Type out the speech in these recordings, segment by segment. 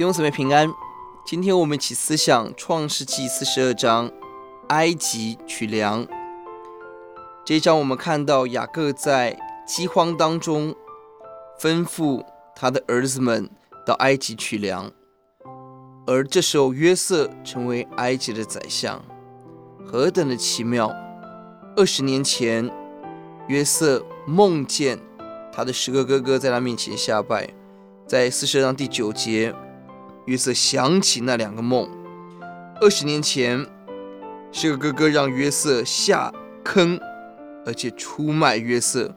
弟兄姊妹平安，今天我们一起思想创世纪四十二章，埃及取粮。这一章我们看到雅各在饥荒当中，吩咐他的儿子们到埃及取粮，而这时候约瑟成为埃及的宰相，何等的奇妙！二十年前，约瑟梦见他的十个哥哥在他面前下拜，在四十二章第九节。约瑟想起那两个梦。二十年前，十个哥哥让约瑟下坑，而且出卖约瑟。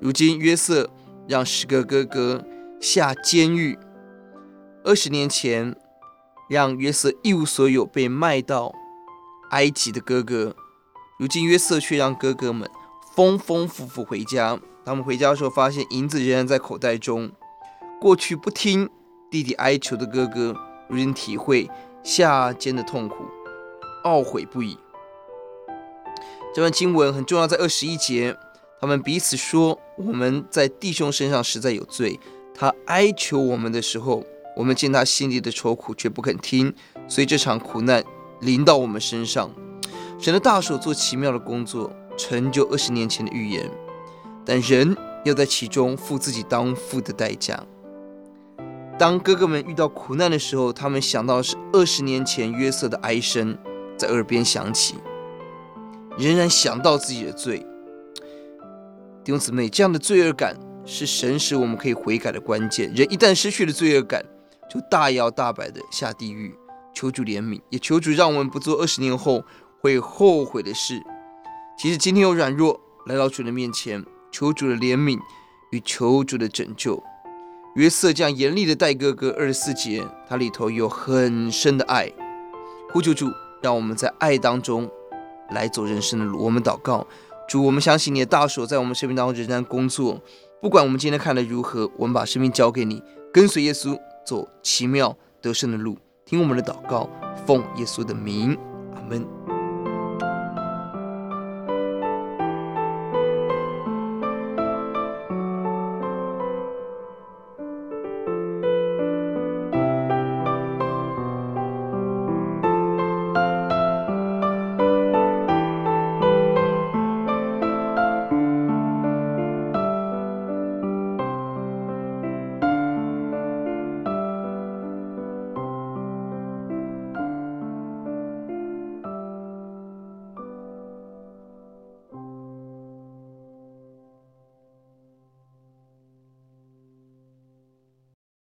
如今约瑟让十个哥哥下监狱。二十年前，让约瑟一无所有被卖到埃及的哥哥，如今约瑟却让哥哥们丰丰富富回家。他们回家的时候，发现银子仍然在口袋中。过去不听。弟弟哀求的哥哥，如今体会下监的痛苦，懊悔不已。这段经文很重要，在二十一节，他们彼此说：“我们在弟兄身上实在有罪。他哀求我们的时候，我们见他心里的愁苦，却不肯听，所以这场苦难临到我们身上。神的大手做奇妙的工作，成就二十年前的预言，但人要在其中付自己当付的代价。”当哥哥们遇到苦难的时候，他们想到是二十年前约瑟的哀声在耳边响起，仍然想到自己的罪。弟兄姊妹，这样的罪恶感是神使我们可以悔改的关键。人一旦失去了罪恶感，就大摇大摆的下地狱。求主怜悯，也求主让我们不做二十年后会后悔的事。其实今天有软弱来到主的面前，求主的怜悯与求主的拯救。约瑟这样严厉的待哥哥，二十四节，它里头有很深的爱。呼求主，让我们在爱当中来走人生的路。我们祷告，主，我们相信你的大手在我们生命当中仍然工作。不管我们今天看的如何，我们把生命交给你，跟随耶稣走奇妙得胜的路。听我们的祷告，奉耶稣的名，阿门。